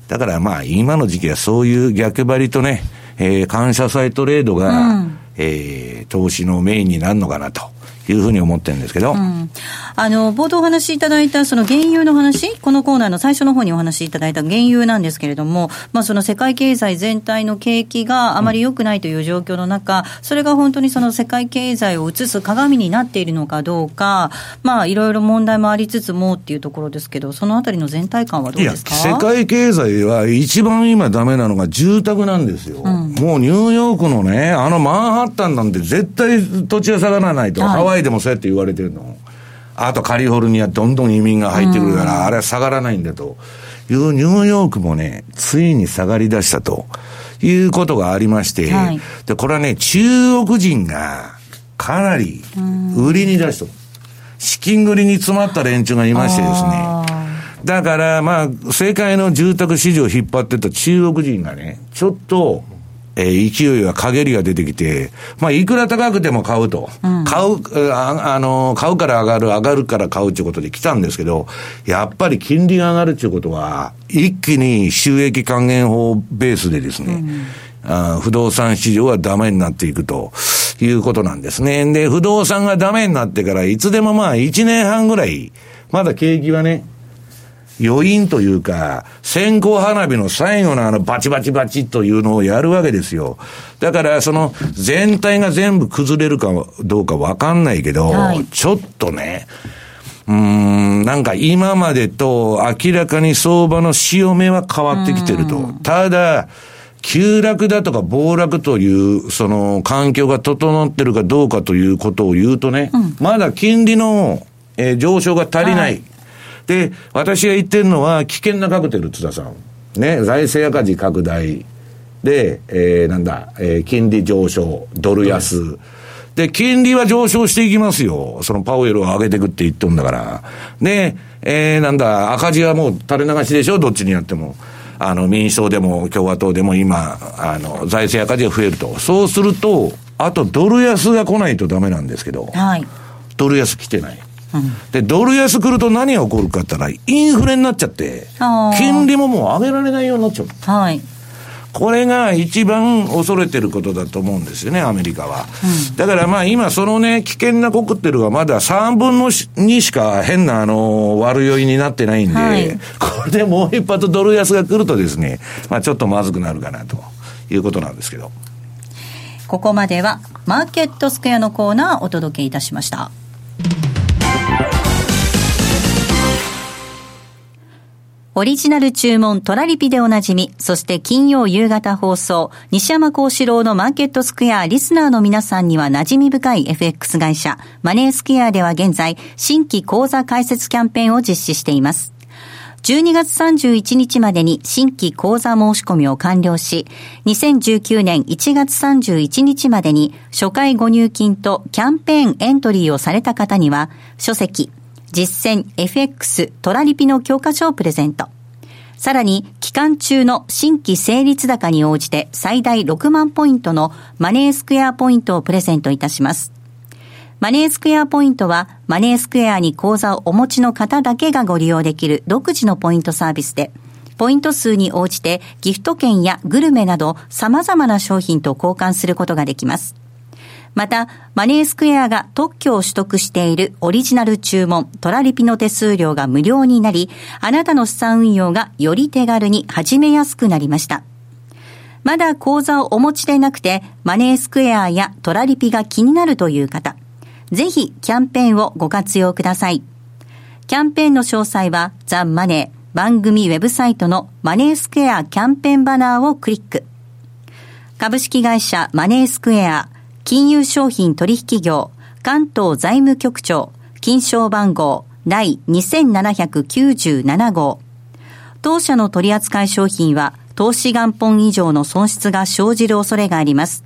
だからまあ、今の時期はそういう逆張りとね、えー、感謝祭トレードが、うん、えー、投資のメインになるのかなと。いうふうに思ってるんですけど、うん、あの冒頭お話しいただいたその原油の話、このコーナーの最初の方にお話しいただいた原油なんですけれども、まあ、その世界経済全体の景気があまり良くないという状況の中、それが本当にその世界経済を映す鏡になっているのかどうか、まあ、いろいろ問題もありつつもっていうところですけど、そのあたりの全体感はどうですか？世界経済は一番今ダメなのが住宅なんですよ。うん、もうニューヨークのね、あのマンハッタンなんて絶対土地が下がらないと、はい、ハワイでもそうやって言われてるの。あとカリフォルニアどんどん移民が入ってくるから、あれは下がらないんだというニューヨークもね、ついに下がり出したということがありまして、はい、で、これはね、中国人がかなり売りに出しと資金繰りに詰まった連中がいましてですね、だから、まあ、世界の住宅市場を引っ張ってた中国人がね、ちょっと、えー、勢いは陰りが出てきて、まあ、いくら高くても買うと。うん、買う、ああの、買うから上がる、上がるから買うっていうことで来たんですけど、やっぱり金利が上がるっていうことは、一気に収益還元法ベースでですね、うん、あ不動産市場はダメになっていくということなんですね。で、不動産がダメになってから、いつでもまあ、1年半ぐらい、まだ景気はね、余韻というか、線香花火の最後のあのバチバチバチというのをやるわけですよ。だからその全体が全部崩れるかどうかわかんないけど、はい、ちょっとね、うん、なんか今までと明らかに相場の潮目は変わってきてると。ただ、急落だとか暴落という、その環境が整ってるかどうかということを言うとね、うん、まだ金利の、えー、上昇が足りない。はいで、私が言ってるのは危険なカクテル、津田さん。ね、財政赤字拡大。で、えー、なんだ、えー、金利上昇、ドル安。で、金利は上昇していきますよ。そのパウエルを上げていくって言ってるんだから。で、えー、なんだ、赤字はもう垂れ流しでしょ、どっちにやっても。あの、民主党でも共和党でも今、あの、財政赤字が増えると。そうすると、あとドル安が来ないとダメなんですけど、はい、ドル安来てない。で、ドル安来ると何が起こるかって言ったら、インフレになっちゃって、金利ももう上げられないようになっちゃう。はい。これが一番恐れてることだと思うんですよね、アメリカは。うん、だからまあ今そのね、危険なコクテルがまだ3分の2しか変なあの、悪酔いになってないんで、はい、これでもう一発ドル安が来るとですね、まあちょっとまずくなるかなということなんですけど。ここまではマーケットスクエアのコーナーお届けいたしました。オリジナル注文トラリピでおなじみ、そして金曜夕方放送、西山幸四郎のマーケットスクエアリスナーの皆さんには馴染み深い FX 会社、マネースクエアでは現在、新規講座開設キャンペーンを実施しています。12月31日までに新規講座申し込みを完了し、2019年1月31日までに初回ご入金とキャンペーンエントリーをされた方には、書籍、実践 FX トラリピの教科書をプレゼント。さらに、期間中の新規成立高に応じて最大6万ポイントのマネースクエアポイントをプレゼントいたします。マネースクエアポイントは、マネースクエアに口座をお持ちの方だけがご利用できる独自のポイントサービスで、ポイント数に応じてギフト券やグルメなど様々な商品と交換することができます。また、マネースクエアが特許を取得しているオリジナル注文、トラリピの手数料が無料になり、あなたの資産運用がより手軽に始めやすくなりました。まだ口座をお持ちでなくて、マネースクエアやトラリピが気になるという方、ぜひキャンペーンをご活用ください。キャンペーンの詳細は、ザ・マネー番組ウェブサイトのマネースクエアキャンペーンバナーをクリック。株式会社マネースクエア金融商品取引業関東財務局長金賞番号第2797号当社の取扱い商品は投資元本以上の損失が生じる恐れがあります。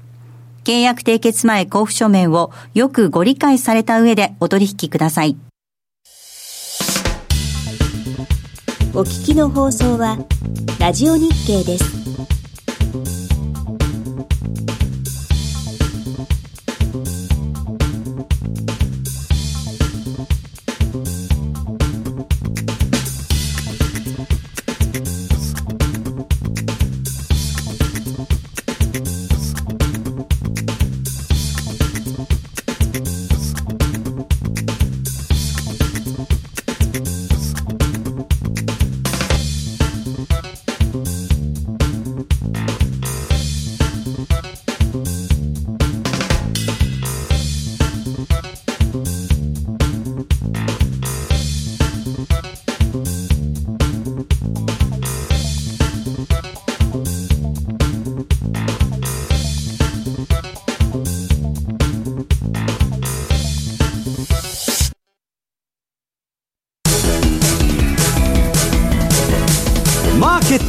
契約締結前交付書面をよくご理解された上でお取引ください。お聞きの放送は、ラジオ日経です。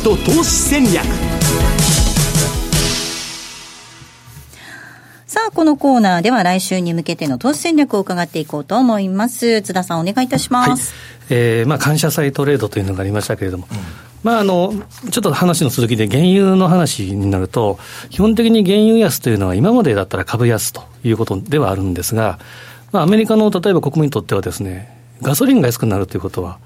ト投資戦略さあ、このコーナーでは来週に向けての投資戦略を伺っていこうと思います。津田さん、お願いいたします。はい、えー、まあ、感謝祭トレードというのがありましたけれども、うん、まあ、あの、ちょっと話の続きで原油の話になると、基本的に原油安というのは今までだったら株安ということではあるんですが、まあ、アメリカの例えば国民にとってはですね、ガソリンが安くなるということは、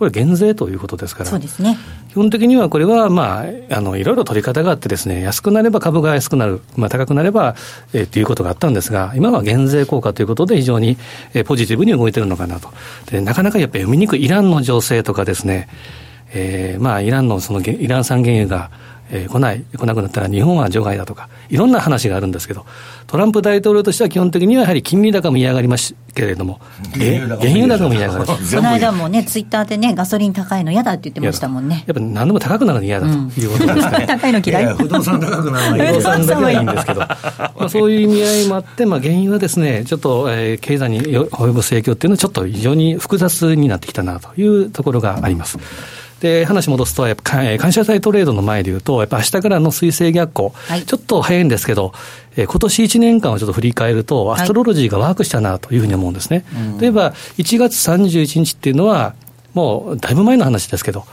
これ減税ということですから、そうですね、基本的にはこれは、まあ、あのいろいろ取り方があってですね、安くなれば株が安くなる、まあ、高くなれば、えー、ということがあったんですが、今は減税効果ということで非常に、えー、ポジティブに動いてるのかなと。でなかなかやっぱり読みにくいイランの情勢とかですね、えー、まあ、イランのそのイラン産原油が、えー、来ない、来なくなったら日本は除外だとか、いろんな話があるんですけど、トランプ大統領としては基本的にはやはり金利高も嫌がりますけれども、原油高も嫌がる。その間もね、ツイッターでね、ガソリン高いの嫌だって言ってましたもんね。やっぱ何でも高くなるの嫌だということですね。高いの嫌い。不動産高くなるの 不動産だけはいいんですけど、まあ、そういう意味合いもあって、まあ、原油はですね、ちょっと、えー、経済に及ぼす影響っていうのはちょっと非常に複雑になってきたなというところがあります。で、話戻すと、やっぱ感謝祭トレードの前でいうと、やっぱ明日からの水星逆行、はい、ちょっと早いんですけど、えー、今年1年間をちょっと振り返ると、アストロロジーがワークしたなというふうに思うんですね。はい、例えば、1月31日っていうのは、もうだいぶ前の話ですけど、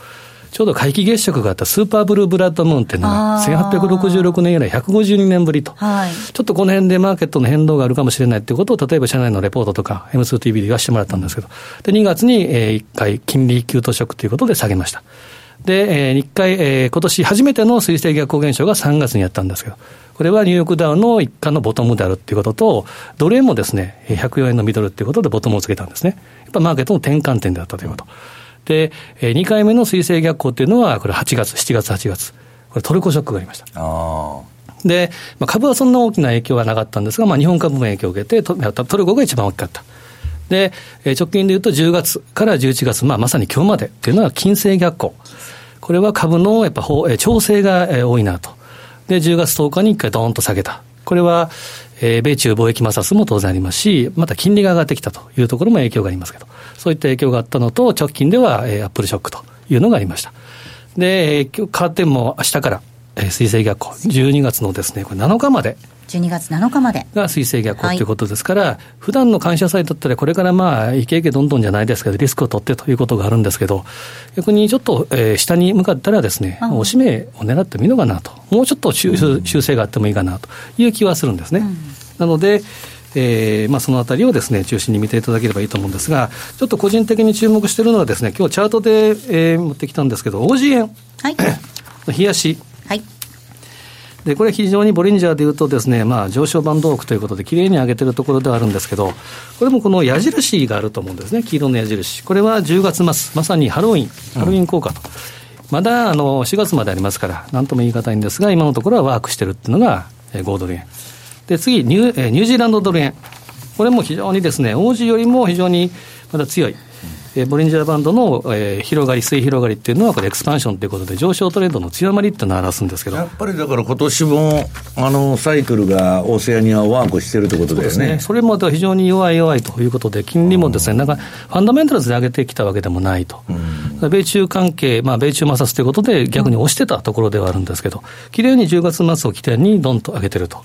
ちょうど皆既月食があったスーパーブルーブラッドムーンっていうのが、1866年以来152年ぶりと、はい、ちょっとこの辺でマーケットの変動があるかもしれないっていうことを、例えば社内のレポートとか、M2TV で言わせてもらったんですけど、で2月に、えー、1回、金利急騰ショックということで下げました。で、えー、1回、えー、今年初めての水星逆行現象が3月にやったんですけど、これはニューヨークダウの一過のボトムであるっていうことと、ドル円もですね、104円のミドルっていうことでボトムをつけたんですね。やっぱマーケットの転換点であったということ。で、えー、2回目の水星逆行っていうのは、これ8月、7月、8月。これトルコショックがありました。で、まあ、株はそんな大きな影響はなかったんですが、まあ、日本株も影響を受けてト、トルコが一番大きかった。で、えー、直近でいうと10月から11月、まあ、まさに今日までっていうのは金星逆行。これは株のやっぱ、えー、調整が、えー、多いなと。で、10月10日に一回ドーンと下げた。これは、えー、米中貿易摩擦も当然ありますし、また金利が上がってきたというところも影響がありますけど。そういった影響があったのと、直近では、えー、アップルショックというのがありました。で、えー、今日カーテンも明日から、えー、水星逆行、12月のですね、これ7日まで。12月7日まで。が水星逆行とい。うことですから、はい、普段の感謝祭だったら、これからまあ、いけいけどんどんじゃないですけど、リスクを取ってということがあるんですけど、逆にちょっと、えー、下に向かったらですね、おしめを狙ってもいいのかなと、もうちょっと修,、修正があってもいいかなと。いう気はするんですね。うん、なので、えーまあ、そのあたりをですね中心に見ていただければいいと思うんですが、ちょっと個人的に注目しているのはですね、今日チャートで、えー、持ってきたんですけど、OG 円、はい、冷やし。でこれ、非常にボリンジャーでいうとです、ね、まあ、上昇バンドークということで、きれいに上げてるところではあるんですけど、これもこの矢印があると思うんですね、黄色の矢印、これは10月末、まさにハロウィン、ハロウィン効果と。うんまだあの4月までありますから、なんとも言い難いんですが、今のところはワークしてるっていうのが、えー、5ドル円。で、次ニュ、ニュージーランドドル円。これも非常にですね、王子よりも非常にまだ強い。えー、ボリンジャーバンドの、えー、広がり、水広がりっていうのは、これ、エクスパンションということで、上昇トレンドの強まりっていうのを表すんですけど。やっぱりだから、今年もあのサイクルがオセアニアワークしてるってことですね。それまで非常に弱い弱いということで、金利もですね、なんかファンダメンタルズで上げてきたわけでもないと、うん、米中関係、まあ、米中摩擦ということで、逆に押してたところではあるんですけど、きれいに10月末を起点にどんと上げてると。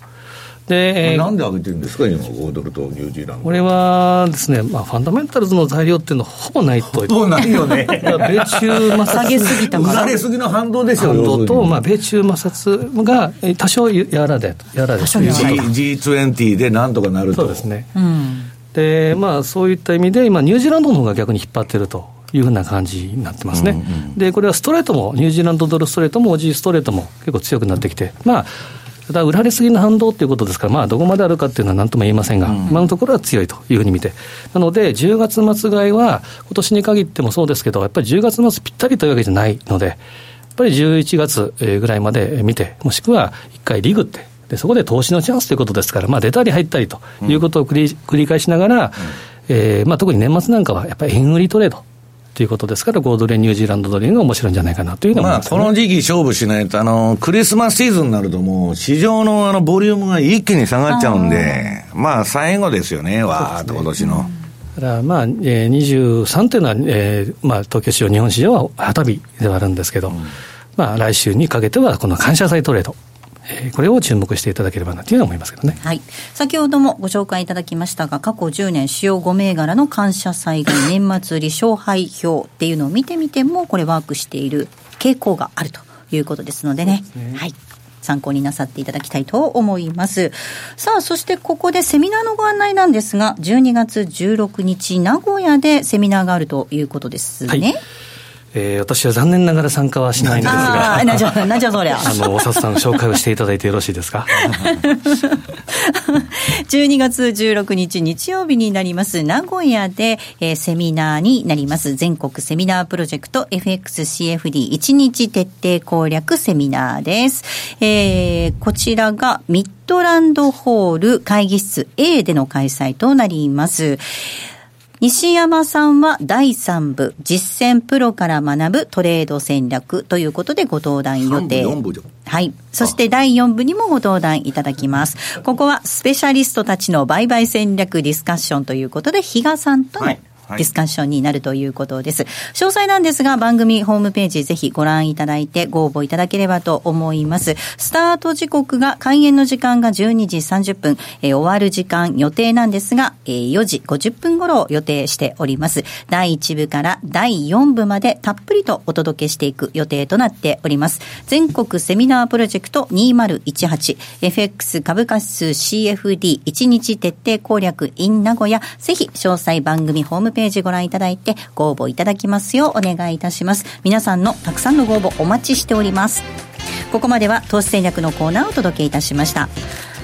で、なんで上げてるんですか、今、5ドルとニュージーランド。これはですね、まあ、ファンダメンタルズの材料っていうのはほぼないと。ほぼないよね。米中摩擦。下げすぎたから。下げすぎの反動ですよ、反動と、まあ、米中摩擦が多少やらで、やらでということ。G20 でなんとかなると。そうですね。うん、で、まあ、そういった意味で、今、ニュージーランドの方が逆に引っ張ってると。いうふうな感じになってますね、うんうん、でこれはストレートも、ニュージーランドドルストレートも、オジーストレートも結構強くなってきて、まあ、ただ、売られすぎの反動ということですから、まあ、どこまであるかっていうのはなんとも言えませんが、うん、今のところは強いというふうに見て、なので、10月末買いは、今年に限ってもそうですけど、やっぱり10月末ぴったりというわけじゃないので、やっぱり11月ぐらいまで見て、もしくは1回リグって、でそこで投資のチャンスということですから、まあ、出たり入ったりということを繰り,、繰り返しながら、うん、えー、まあ、特に年末なんかは、やっぱり円売りトレード。ということですから、5ドル円、ニュージーランドドル円が面白いんじゃないかなというのまあ、この時期勝負しないと、あの、クリスマスシーズンになるともう、市場のあの、ボリュームが一気に下がっちゃうんで、まあ、最後ですよね、わーっと今年の。だからまあ、えー、23というのは、えーまあ、東京市場、日本市場は旗日ではあるんですけど、うん、まあ、来週にかけては、この感謝祭トレード。えー、これを注目していただければなという思いますけどね、はい、先ほどもご紹介いただきましたが過去10年主要5銘柄の感謝祭が 年末売り勝敗表っていうのを見てみてもこれワークしている傾向があるということですのでね。でねはい参考になさっていただきたいと思います。さあ、そしてここでセミナーのご案内なんですが、12月16日、名古屋でセミナーがあるということですね。はいえー、私は残念ながら参加はしないんですが、あなじゃ、なじゃそりゃ。あの、おささん紹介をしていただいてよろしいですか？12月16日日曜日になります、名古屋で、えー、セミナーになります、全国セミナープロジェクト FXCFD1 日徹底攻略セミナーです。えー、こちらがミッドランドホール会議室 A での開催となります。西山さんは第3部、実践プロから学ぶトレード戦略ということでご登壇予定。はい。そして第4部にもご登壇いただきます。ここはスペシャリストたちの売買戦略ディスカッションということで、比嘉さんとの、はいディスカッションになるということです。詳細なんですが、番組ホームページぜひご覧いただいてご応募いただければと思います。スタート時刻が、開演の時間が12時30分、えー、終わる時間予定なんですが、えー、4時50分頃を予定しております。第1部から第4部までたっぷりとお届けしていく予定となっております。全国セミナープロジェクト 2018FX 株価指数 CFD1 日徹底攻略 in 名古屋、ぜひ詳細番組ホームページページご覧いただいてご応募いただきますようお願いいたします。皆さんのたくさんのご応募お待ちしております。ここまでは投資戦略のコーナーをお届けいたしました。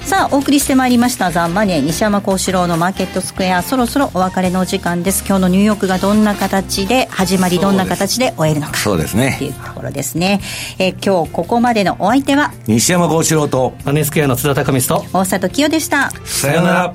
さあお送りしてまいりましたザンマネー西山幸四郎のマーケットスクエア。そろそろお別れの時間です。今日のニューヨークがどんな形で始まりどんな形で終えるのか。そうですね。というところですね。え今日ここまでのお相手は？西山幸四郎とマネースクエアの津田隆美と大里清でした。さよなら